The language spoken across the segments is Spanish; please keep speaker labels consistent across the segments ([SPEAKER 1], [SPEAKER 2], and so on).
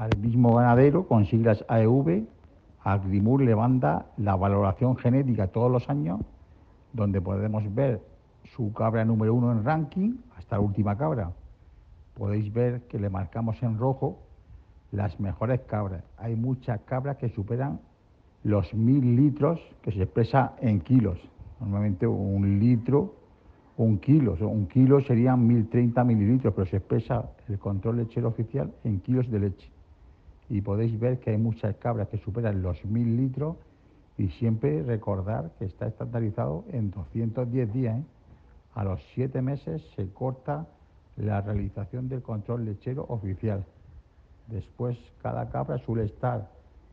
[SPEAKER 1] al mismo ganadero con siglas AEV, Agrimur le manda la valoración genética todos los años, donde podemos ver su cabra número uno en ranking hasta la última cabra. Podéis ver que le marcamos en rojo las mejores cabras. Hay muchas cabras que superan los mil litros, que se expresa en kilos. Normalmente un litro, un kilo, un kilo serían 1030 mililitros, pero se expresa el control lechero oficial en kilos de leche. Y podéis ver que hay muchas cabras que superan los mil litros y siempre recordar que está estandarizado en 210 días. ¿eh? A los siete meses se corta la realización del control lechero oficial. Después cada cabra suele estar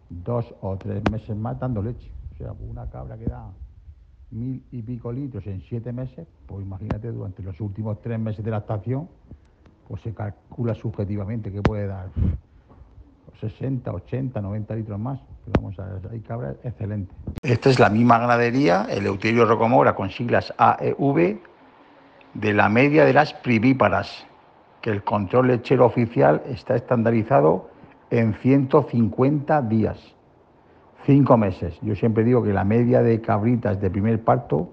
[SPEAKER 1] dos o tres meses más dando leche. O sea, una cabra que da mil y pico litros en siete meses, pues imagínate durante los últimos tres meses de lactación, pues se calcula subjetivamente que puede dar 60, 80, 90 litros más. Pero vamos a ver, hay cabras excelentes. Esta es la misma ganadería, el Euterio Rocomora con siglas AEV, de la media de las privíparas, que el control lechero oficial está estandarizado en 150 días, cinco meses. Yo siempre digo que la media de cabritas de primer parto,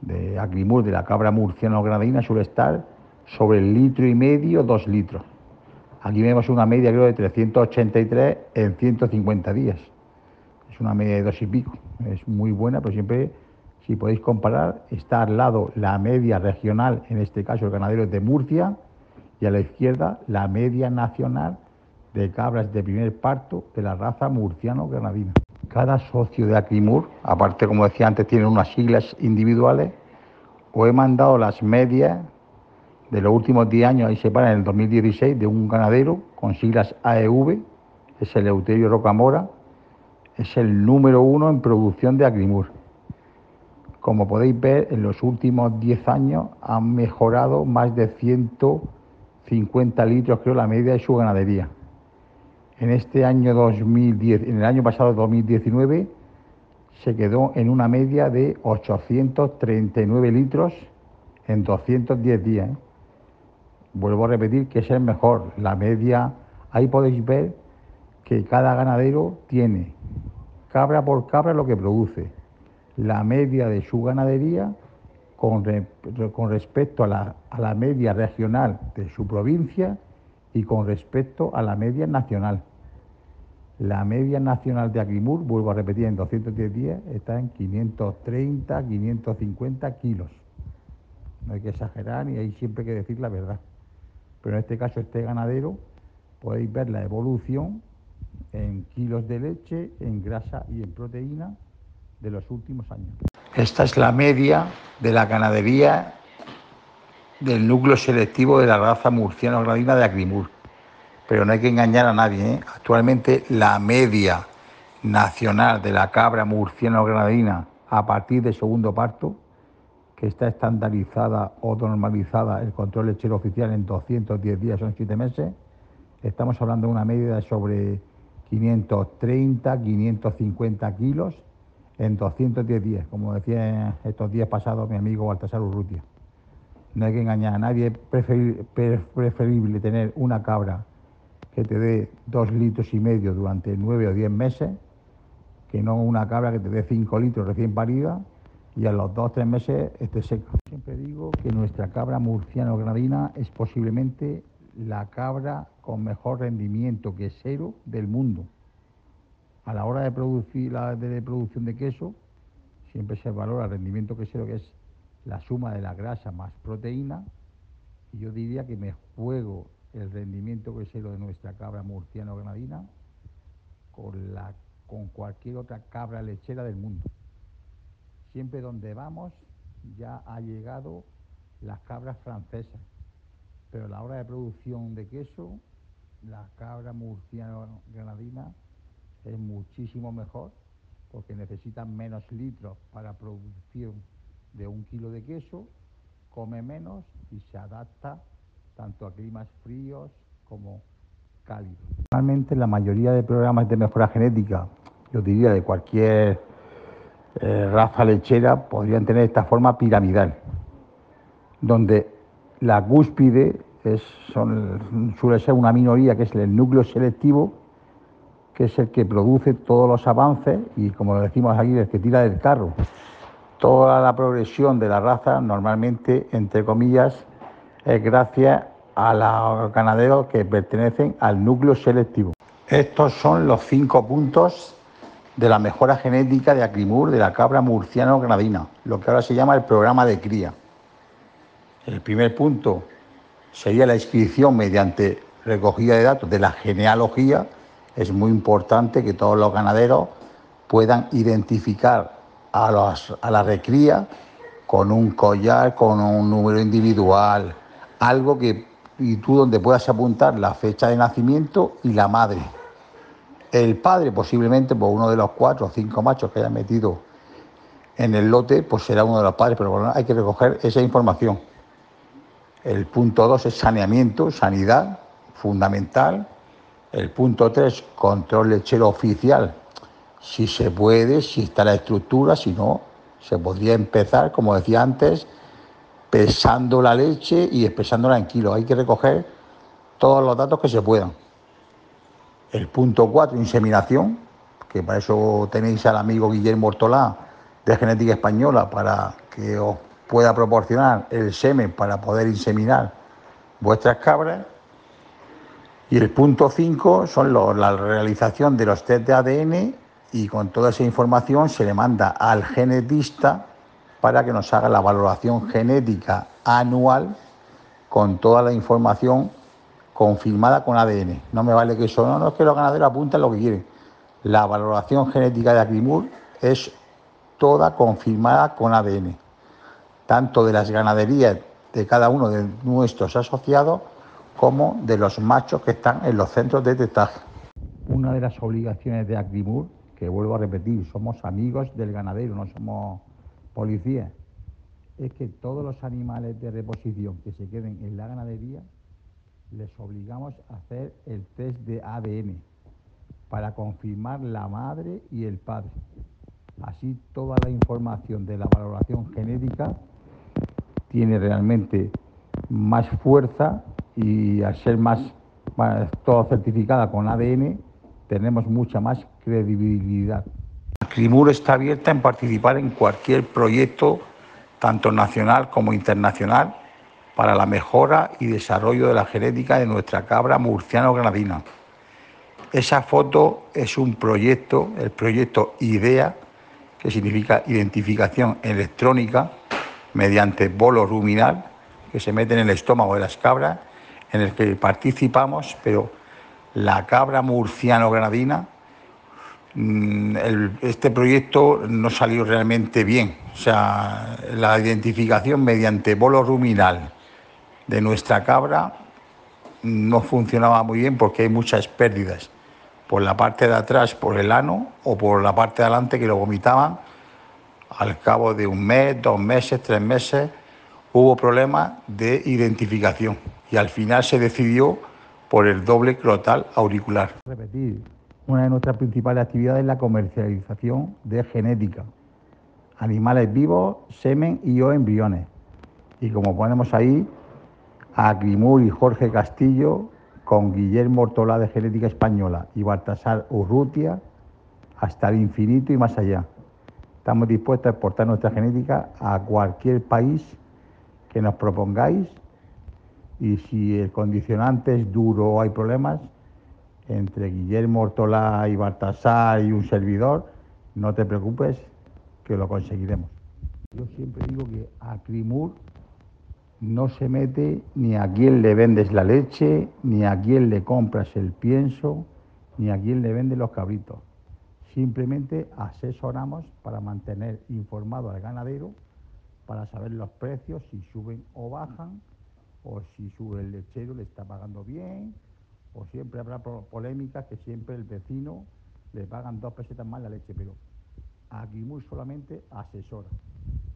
[SPEAKER 1] de Agrimur, de la cabra murciano granadina, suele estar sobre el litro y medio, dos litros. Aquí vemos una media, creo, de 383 en 150 días. Es una media de dos y pico. Es muy buena, pero siempre, si podéis comparar, está al lado la media regional, en este caso el ganadero de Murcia, y a la izquierda la media nacional de cabras de primer parto de la raza murciano-granadina. Cada socio de Acrimur, aparte como decía antes, tiene unas siglas individuales, os he mandado las medias de los últimos 10 años, ahí se para en el 2016, de un ganadero con siglas AEV, es el Euterio Rocamora, es el número uno en producción de Acrimur. Como podéis ver, en los últimos 10 años han mejorado más de 150 litros, creo, la media de su ganadería en este año 2010, en el año pasado 2019, se quedó en una media de 839 litros en 210 días. ¿eh? Vuelvo a repetir que es el mejor. La media, ahí podéis ver que cada ganadero tiene cabra por cabra lo que produce. La media de su ganadería con, respecto a la, media regional de su provincia y con respecto a la media nacional. La media nacional de Agrimur, vuelvo a repetir, en 210 días está en 530, 550 kilos. No hay que exagerar ni hay siempre que decir la verdad. Pero en este caso, este ganadero, podéis ver la evolución en kilos de leche, en grasa y en proteína de los últimos años. Esta es la media de la ganadería del núcleo selectivo de la raza murciano-gradina de Agrimur. Pero no hay que engañar a nadie. ¿eh? Actualmente la media nacional de la cabra murciano-granadina a partir del segundo parto, que está estandarizada o normalizada el control lechero oficial en 210 días, son 7 meses, estamos hablando de una media sobre 530, 550 kilos en 210 días, como decía estos días pasados mi amigo Baltasar Urrutia. No hay que engañar a nadie, es preferible tener una cabra que te dé dos litros y medio durante nueve o diez meses, que no una cabra que te dé cinco litros recién parida y a los dos o tres meses esté seca. Siempre digo que nuestra cabra murciano-granadina es posiblemente la cabra con mejor rendimiento quesero del mundo. A la hora de producir la de producción de queso, siempre se valora el rendimiento quesero, que es la suma de la grasa más proteína, y yo diría que me juego el rendimiento que lo de nuestra cabra murciano-granadina con, la, con cualquier otra cabra lechera del mundo. Siempre donde vamos ya ha llegado las cabras francesas, pero la hora de producción de queso, la cabra murciano-granadina es muchísimo mejor porque necesitan menos litros para producción de un kilo de queso, come menos y se adapta tanto a climas fríos como cálidos. Normalmente la mayoría de programas de mejora genética, yo diría de cualquier eh, raza lechera, podrían tener esta forma piramidal, donde la cúspide es, suele ser una minoría que es el núcleo selectivo, que es el que produce todos los avances y, como decimos aquí, el que tira del carro. Toda la progresión de la raza, normalmente, entre comillas, es gracias a los ganaderos que pertenecen al núcleo selectivo. Estos son los cinco puntos de la mejora genética de Acrimur de la cabra murciano-granadina, lo que ahora se llama el programa de cría. El primer punto sería la inscripción mediante recogida de datos de la genealogía. Es muy importante que todos los ganaderos puedan identificar a, a la recría con un collar, con un número individual, algo que y tú donde puedas apuntar la fecha de nacimiento y la madre. El padre, posiblemente, por uno de los cuatro o cinco machos que haya metido en el lote, pues será uno de los padres, pero bueno, hay que recoger esa información. El punto dos es saneamiento, sanidad, fundamental. El punto tres, control lechero oficial. Si se puede, si está la estructura, si no, se podría empezar, como decía antes, pesando la leche y expresándola en kilos. Hay que recoger todos los datos que se puedan. El punto 4, inseminación, que para eso tenéis al amigo Guillermo Ortolá de Genética Española para que os pueda proporcionar el semen para poder inseminar vuestras cabras. Y el punto 5 son la realización de los test de ADN y con toda esa información se le manda al genetista para que nos haga la valoración genética anual con toda la información confirmada con ADN. No me vale que eso, no, no es que los ganaderos apunten lo que quieren. La valoración genética de Acrimur es toda confirmada con ADN, tanto de las ganaderías de cada uno de nuestros asociados como de los machos que están en los centros de testaje. Una de las obligaciones de Acrimur, que vuelvo a repetir, somos amigos del ganadero, no somos policía es que todos los animales de reposición que se queden en la ganadería les obligamos a hacer el test de ADN para confirmar la madre y el padre. Así toda la información de la valoración genética tiene realmente más fuerza y al ser más, más todo certificada con ADN tenemos mucha más credibilidad. CRIMUR está abierta en participar en cualquier proyecto, tanto nacional como internacional, para la mejora y desarrollo de la genética de nuestra cabra murciano-granadina. Esa foto es un proyecto, el proyecto IDEA, que significa identificación electrónica mediante bolo ruminal, que se mete en el estómago de las cabras, en el que participamos, pero la cabra murciano-granadina Mm, este proyecto no salió realmente bien. O sea, la identificación mediante bolo ruminal de nuestra cabra no funcionaba muy bien porque hay muchas pérdidas. Por la parte de atrás, por el ano, o por la parte de adelante que lo vomitaban. Al cabo de un mes, dos meses, tres meses, hubo problemas de identificación y al final se decidió por el doble crotal auricular. Repetir, una de nuestras principales actividades es la comercialización de genética, animales vivos, semen y o embriones. Y como ponemos ahí, a Grimur y Jorge Castillo con Guillermo Ortola de Genética Española y Baltasar Urrutia hasta el infinito y más allá. Estamos dispuestos a exportar nuestra genética a cualquier país que nos propongáis y si el condicionante es duro o hay problemas, entre Guillermo Ortolá y Baltasar y un servidor, no te preocupes, que lo conseguiremos. Yo siempre digo que a Crimur no se mete ni a quién le vendes la leche, ni a quién le compras el pienso, ni a quién le vendes los cabritos. Simplemente asesoramos para mantener informado al ganadero, para saber los precios, si suben o bajan, o si sube el lechero, le está pagando bien, o siempre habrá polémicas que siempre el vecino le pagan dos pesetas más la leche, pero Agrimur solamente asesora.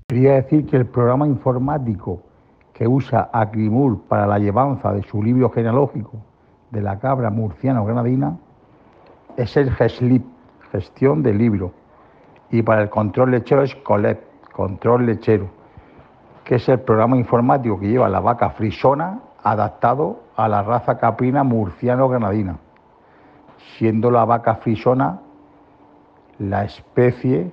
[SPEAKER 1] Quería decir que el programa informático que usa Agrimur para la llevanza de su libro genealógico de la cabra murciano-granadina es el GESLIP, gestión del libro, y para el control lechero es COLEP, control lechero, que es el programa informático que lleva la vaca frisona adaptado a la raza caprina murciano-granadina, siendo la vaca frisona la especie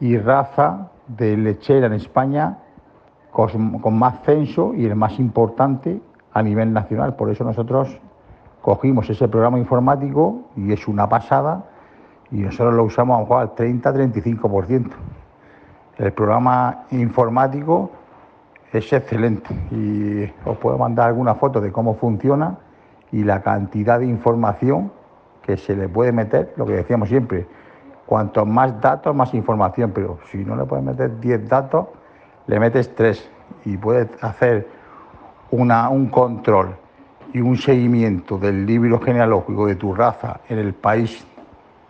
[SPEAKER 1] y raza de lechera en España con, más censo y el más importante a nivel nacional. Por eso nosotros cogimos ese programa informático y es una pasada y nosotros lo usamos a lo mejor al 30-35%. El programa informático es excelente y os puedo mandar alguna foto de cómo funciona y la cantidad de información que se le puede meter, lo que decíamos siempre, cuanto más datos, más información, pero si no le puedes meter 10 datos, le metes 3 y puedes hacer una, un control y un seguimiento del libro genealógico de tu raza en el país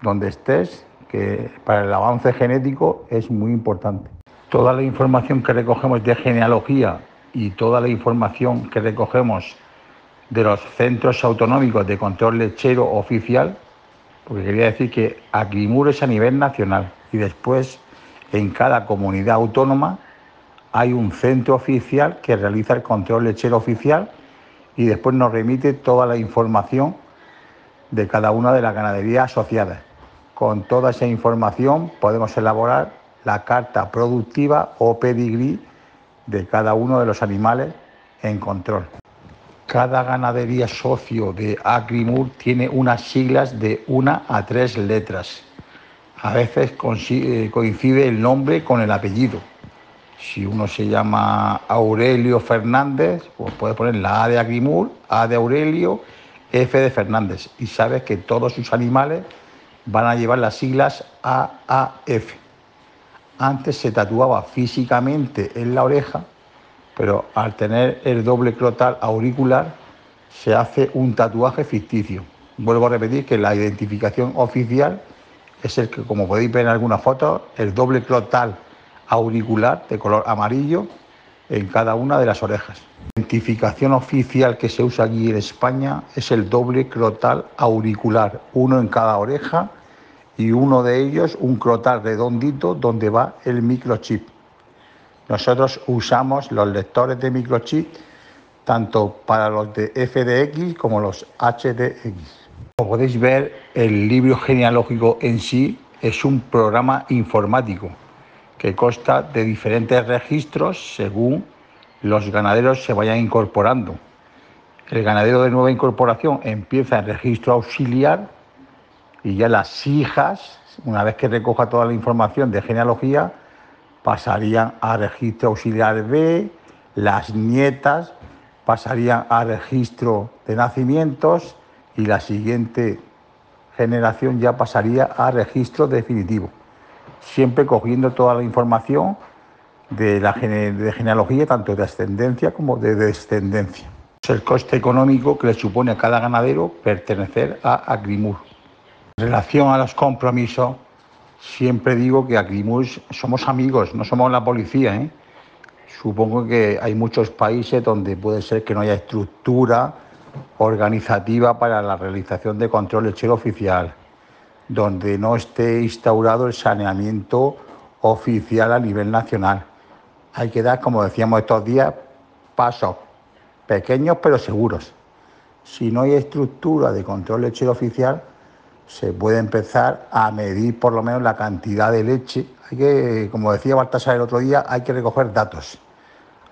[SPEAKER 1] donde estés, que para el avance genético es muy importante. Toda la información que recogemos de genealogía y toda la información que recogemos de los centros autonómicos de control lechero oficial, porque quería decir que Agrimur es a nivel nacional y después en cada comunidad autónoma hay un centro oficial que realiza el control lechero oficial y después nos remite toda la información de cada una de las ganaderías asociadas. Con toda esa información podemos elaborar la carta productiva o pedigrí de cada uno de los animales en control. Cada ganadería socio de Agrimur tiene unas siglas de una a tres letras. A veces eh, coincide el nombre con el apellido. Si uno se llama Aurelio Fernández, pues puede poner la A de Agrimur, A de Aurelio, F de Fernández. Y sabes que todos sus animales van a llevar las siglas AAF. Antes se tatuaba físicamente en la oreja, pero al tener el doble crotal auricular se hace un tatuaje ficticio. Vuelvo a repetir que la identificación oficial es el que, como podéis ver en algunas fotos, el doble crotal auricular de color amarillo en cada una de las orejas. La identificación oficial que se usa aquí en España es el doble crotal auricular, uno en cada oreja y uno de ellos un crotal redondito donde va el microchip. Nosotros usamos los lectores de microchip tanto para los de FDX como los HDX. Como podéis ver, el libro genealógico en sí es un programa informático que consta de diferentes registros según los ganaderos se vayan incorporando. El ganadero de nueva incorporación empieza en registro auxiliar y ya las hijas, una vez que recoja toda la información de genealogía, pasarían a registro auxiliar B, las nietas pasarían a registro de nacimientos y la siguiente generación ya pasaría a registro definitivo, siempre cogiendo toda la información de la genealogía, tanto de ascendencia como de descendencia. Es el coste económico que le supone a cada ganadero pertenecer a Agrimur. En relación a los compromisos, siempre digo que Agrimur somos amigos, no somos la policía. ¿eh? Supongo que hay muchos países donde puede ser que no haya estructura organizativa para la realización de control lechero oficial, donde no esté instaurado el saneamiento oficial a nivel nacional hay que dar, como decíamos estos días, pasos pequeños pero seguros. Si no hay estructura de control lechero oficial, se puede empezar a medir por lo menos la cantidad de leche. Hay que, como decía Baltasar el otro día, hay que recoger datos.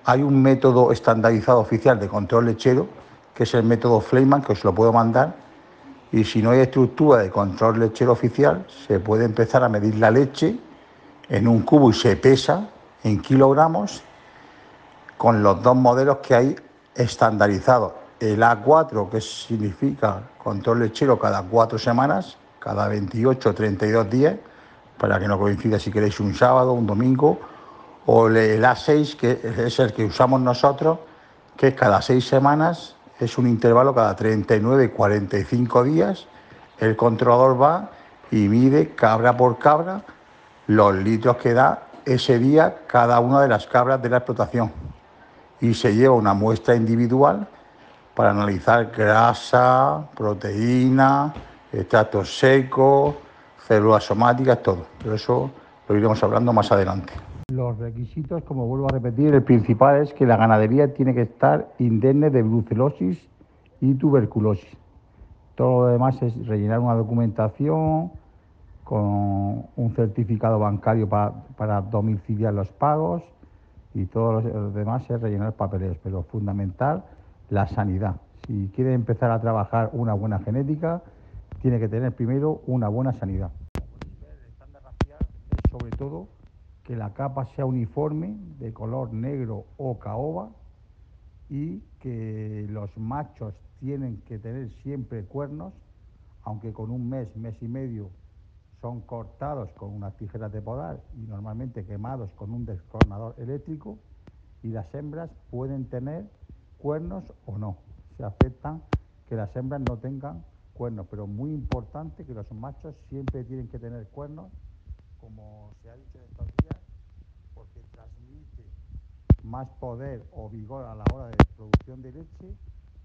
[SPEAKER 1] Hay un método estandarizado oficial de control lechero, que es el método Fleiman, que os lo puedo mandar. Y si no hay estructura de control lechero oficial, se puede empezar a medir la leche en un cubo y se pesa en kilogramos con los dos modelos que hay estandarizados. El A4, que significa control lechero cada cuatro semanas, cada 28 o 32 días, para que no coincida si queréis un sábado, un domingo, o el A6, que es el que usamos nosotros, que es cada seis semanas, es un intervalo cada 39 y 45 días, el controlador va y mide cabra por cabra los litros que da ese día cada una de las cabras de la explotación y se lleva una muestra individual para analizar grasa, proteína, extractos secos, células somáticas, todo. Pero eso lo iremos hablando más adelante. Los requisitos, como vuelvo a repetir, el principal es que la ganadería tiene que estar indemne de brucelosis y tuberculosis. Todo lo demás es rellenar una documentación con un certificado bancario para, domiciliar los pagos y todo lo demás es rellenar papeleos, pero fundamental la sanidad. Si quiere empezar a trabajar una buena genética, tiene que tener primero una buena sanidad. El estándar racial es sobre todo que la capa sea uniforme, de color negro o caoba, y que los machos tienen que tener siempre cuernos, aunque con un mes, mes y medio son cortados con unas tijeras de podar y normalmente quemados con un descornador eléctrico, y las hembras pueden tener cuernos o no. Se aceptan que las hembras no tengan cuernos, pero muy importante que los machos siempre tienen que tener cuernos, como se ha dicho en transmite más poder o vigor a la hora de producción de leche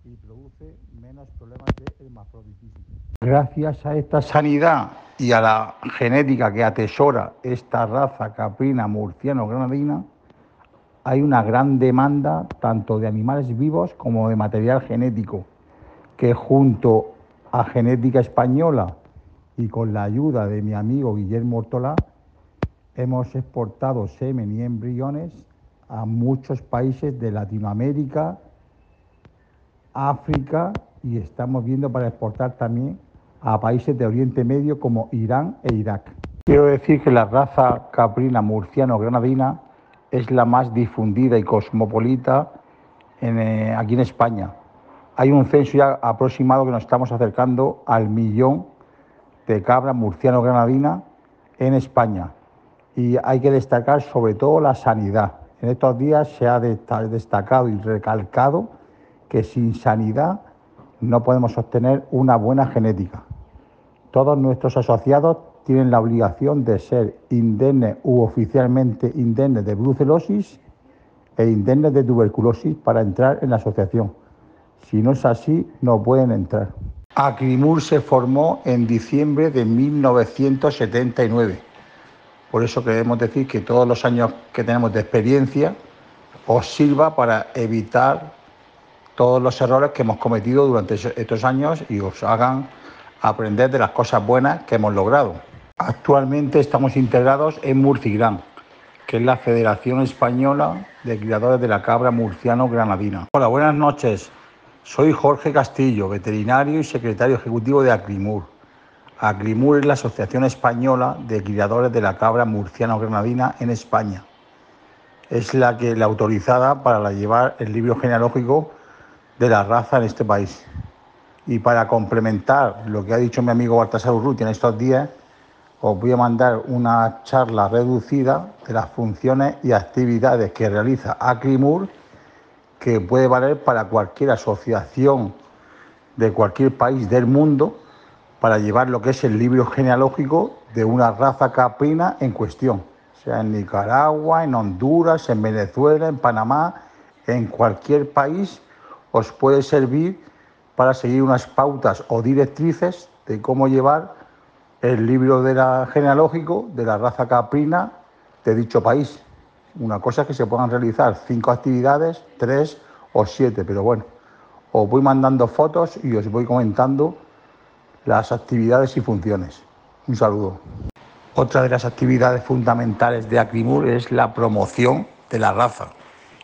[SPEAKER 1] y produce menos problemas de hermafroditismo. Gracias a esta sanidad y a la genética que atesora esta raza caprina murciano-granadina, hay una gran demanda tanto de animales vivos como de material genético, que junto a Genética Española y con la ayuda de mi amigo Guillermo Ortolá, hemos exportado semen y embriones a muchos países de Latinoamérica, África y estamos viendo para exportar también a países de Oriente Medio como Irán e Irak. Quiero decir que la raza caprina murciano-granadina es la más difundida y cosmopolita eh, aquí en España hay un censo ya aproximado que nos estamos acercando al millón de cabras murciano-granadina en España. Y hay que destacar sobre todo la sanidad. En estos días se ha destacado y recalcado que sin sanidad no podemos obtener una buena genética. Todos nuestros asociados tienen la obligación de ser indemnes u oficialmente indemnes de brucelosis e indemnes de tuberculosis para entrar en la asociación. Si no es así, no pueden entrar. Acrimur se formó en diciembre de 1979. Por eso queremos decir que todos los años que tenemos de experiencia os sirva para evitar todos los errores que hemos cometido durante estos años y os hagan aprender de las cosas buenas que hemos logrado. Actualmente estamos integrados en Murcigran, que es la Federación Española de Criadores de la Cabra Murciano Granadina. Hola, buenas noches. Soy Jorge Castillo, veterinario y secretario ejecutivo de Aclimur. Aclimur es la Asociación Española de Criadores de la Cabra Murciano-Granadina en España. Es la que la autorizada para llevar el libro genealógico de la raza en este país. Y para complementar lo que ha dicho mi amigo Baltasar Urruti en estos días, os voy a mandar una charla reducida de las funciones y actividades que realiza Aclimur que puede valer para cualquier asociación de cualquier país del mundo para llevar lo que es el libro genealógico de una raza caprina en cuestión, sea en Nicaragua, en Honduras, en Venezuela, en Panamá, en cualquier país os puede servir para seguir unas pautas o directrices de cómo llevar el libro de la genealógico de la raza caprina de dicho país. Una cosa es que se puedan realizar cinco actividades, tres o siete, pero bueno, os voy mandando fotos y os voy comentando las actividades y funciones. Un saludo. Otra de las actividades fundamentales de Acrimur es la promoción de la raza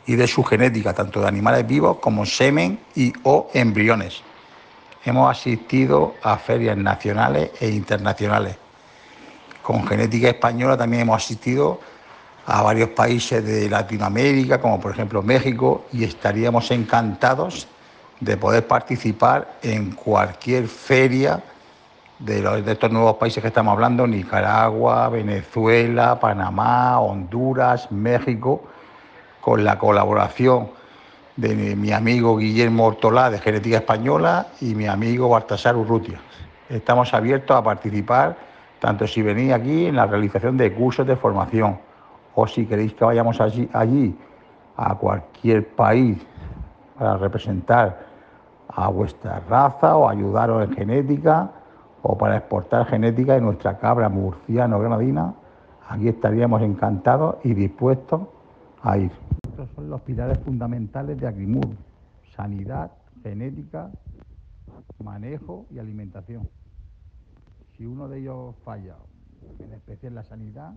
[SPEAKER 1] y de su genética, tanto de animales vivos como semen y o embriones. Hemos asistido a ferias nacionales e internacionales. Con genética española también hemos asistido a varios países de Latinoamérica, como por ejemplo México, y estaríamos encantados de poder participar en cualquier feria de, de estos nuevos países que estamos hablando, Nicaragua, Venezuela, Panamá, Honduras, México, con la colaboración de mi amigo Guillermo Ortolá de Genética Española y mi amigo Baltasar Urrutia. Estamos abiertos a participar, tanto si venís aquí en la realización de cursos de formación, o si queréis que vayamos allí, allí a cualquier país para representar a vuestra raza o ayudaros en genética o para exportar genética de nuestra cabra murciano-granadina, aquí estaríamos encantados y dispuestos a ir. Estos son los pilares fundamentales de Agrimur, sanidad, genética, manejo y alimentación. Si uno de ellos falla, en especial la sanidad,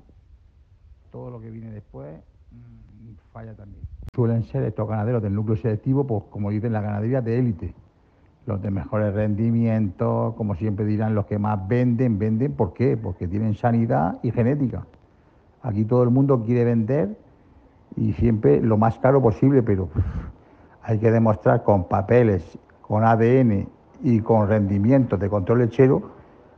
[SPEAKER 1] todo lo que viene después mm, falla también. Suelen ser estos ganaderos del núcleo selectivo, pues como dicen, la ganadería de élite. Los de mejores rendimientos, como siempre dirán, los que más venden, venden, ¿por qué? Porque tienen sanidad y genética. Aquí todo el mundo quiere vender y siempre lo más caro posible, pero hay que demostrar con papeles, con ADN y con rendimientos de control lechero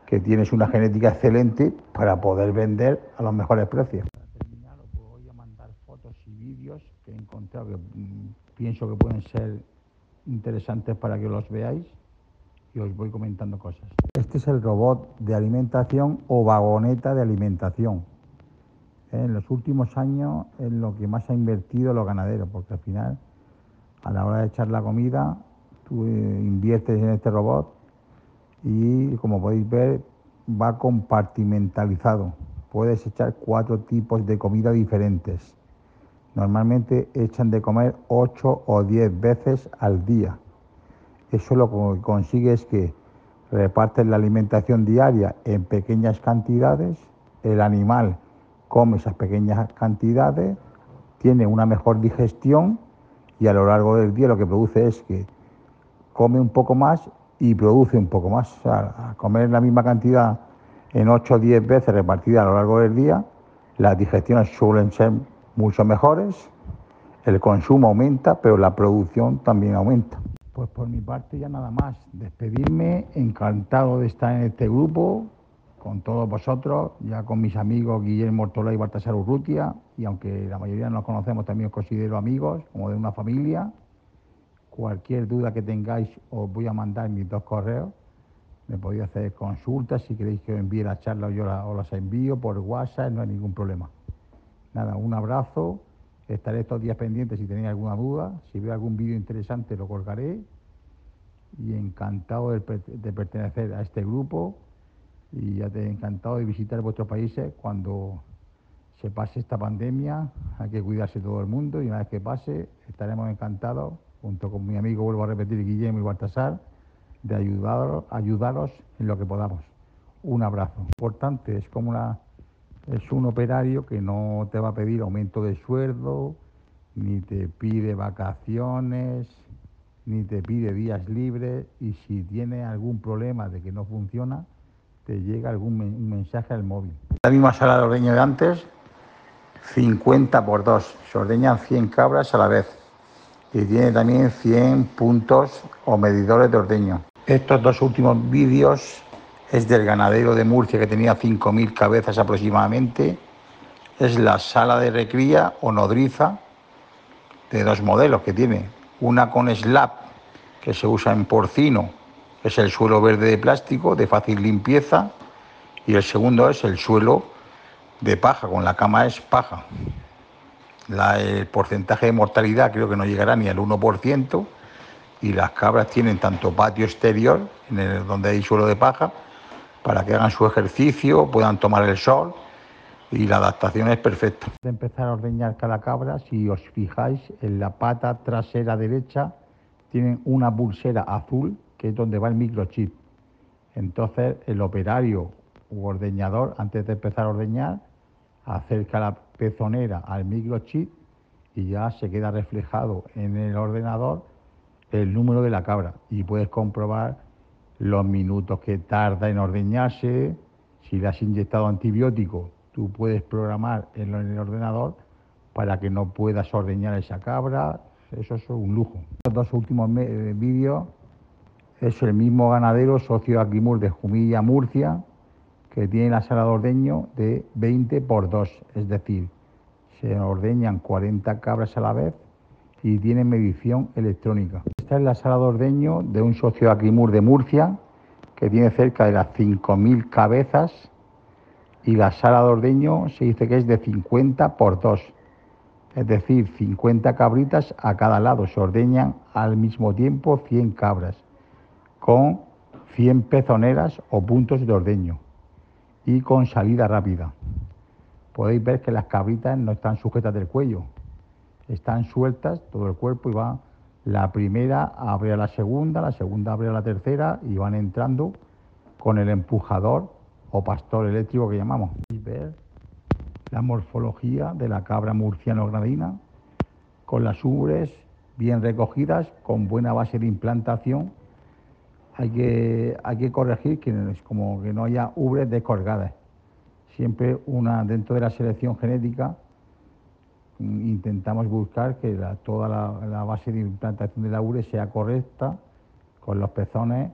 [SPEAKER 1] que tienes una genética excelente para poder vender a los mejores precios. Para terminar, voy a mandar fotos y vídeos que he encontrado que mm, pienso que pueden ser interesantes para que los veáis y os voy comentando cosas. Este es el robot de alimentación o vagoneta de alimentación. En los últimos años es lo que más ha invertido los ganaderos, porque al final, a la hora de echar la comida, tú eh, inviertes en este robot y como podéis ver va compartimentalizado. Puedes echar cuatro tipos de comida diferentes. Normalmente echan de comer ocho o diez veces al día. Eso lo que consigue es que reparten la alimentación diaria en pequeñas cantidades, el animal come esas pequeñas cantidades, tiene una mejor digestión y a lo largo del día lo que produce es que come un poco más y produce un poco más. O sea, comer la misma cantidad en 8 o 10 veces repartida a lo largo del día, las digestiones suelen ser mucho mejores, el consumo aumenta, pero la producción también aumenta. Pues por mi parte ya nada más, despedirme, encantado de estar en este grupo, con todos vosotros, ya con mis amigos Guillermo Ortola y Baltasar Urrutia, y aunque la mayoría no nos conocemos, también os considero amigos, como de una familia. Cualquier duda que tengáis os voy a mandar mis dos correos. Me podéis hacer consultas si queréis que os envíe la charla o yo os las envío por WhatsApp, no hay ningún problema. Nada, un abrazo. Estaré estos días pendientes si tenéis alguna duda. Si veo algún vídeo interesante lo colgaré. Y encantado de, de pertenecer a este grupo. Y ya te encantado de visitar vuestros países cuando se pase esta pandemia. Hay que cuidarse todo el mundo y una vez que pase estaremos encantados junto con mi amigo, vuelvo a repetir, Guillermo y Baltasar, de ayudaros, ayudaros en lo que podamos. Un abrazo. Importante, es como una, es un operario que no te va a pedir aumento de sueldo, ni te pide vacaciones, ni te pide días libres y si tiene algún problema de que no funciona, te llega algún mensaje al móvil. La misma sala de ordeño de antes, 50 por 2, se ordeñan 100 cabras a la vez y tiene también 100 puntos o medidores de ordeño. Estos dos últimos vídeos es del ganadero de Murcia que tenía 5.000 cabezas aproximadamente. Es la sala de recría o nodriza de dos modelos que tiene. Una con slab que se usa en porcino, es el suelo verde de plástico de fácil limpieza. Y el segundo es el suelo de paja, con la cama es paja el porcentaje de mortalidad creo que no llegará ni al 1% y las cabras tienen tanto patio exterior, en el, donde hay suelo de paja, para que hagan su ejercicio, puedan tomar el sol y la adaptación es perfecta. De empezar a ordeñar cada cabra, si os fijáis, en la pata trasera derecha tienen una pulsera azul que es donde va el microchip. Entonces el operario u ordeñador, antes de empezar a ordeñar, acerca la pezonera al microchip y ya se queda reflejado en el ordenador el número de la cabra y puedes comprobar los minutos que tarda en ordeñarse, si le has inyectado antibiótico, tú puedes programar en el ordenador para que no puedas ordeñar esa cabra, eso es un lujo. Los dos últimos eh, vídeos es el mismo ganadero, socio Agrimur de Jumilla, Murcia, que tiene la sala de ordeño de 20 por 2, es decir, se ordeñan 40 cabras a la vez y tiene medición electrónica. Esta es la sala de ordeño de un socio Aquimur de Murcia que tiene cerca de las 5.000 cabezas y la sala de ordeño se dice que es de 50 por 2, es decir, 50 cabritas a cada lado. Se ordeñan al mismo tiempo 100 cabras con 100 pezoneras o puntos de ordeño y con salida rápida. podéis ver que las cabritas no están sujetas del cuello, están sueltas todo el cuerpo y va la primera abre a la segunda, la segunda abre a la tercera y van entrando con el empujador o pastor eléctrico que llamamos. Podéis ver la morfología de la cabra murciano-gradina con las ubres bien recogidas, con buena base de implantación. Hay que, hay que corregir que como que no haya ubres descolgadas. Siempre una dentro de la selección genética intentamos buscar que toda la, base de implantación de la ubre sea correcta, con los pezones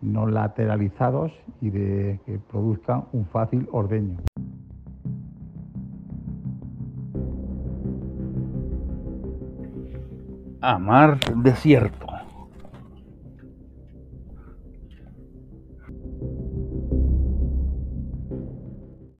[SPEAKER 1] no lateralizados y de que produzcan un fácil ordeño.
[SPEAKER 2] Amar desierto.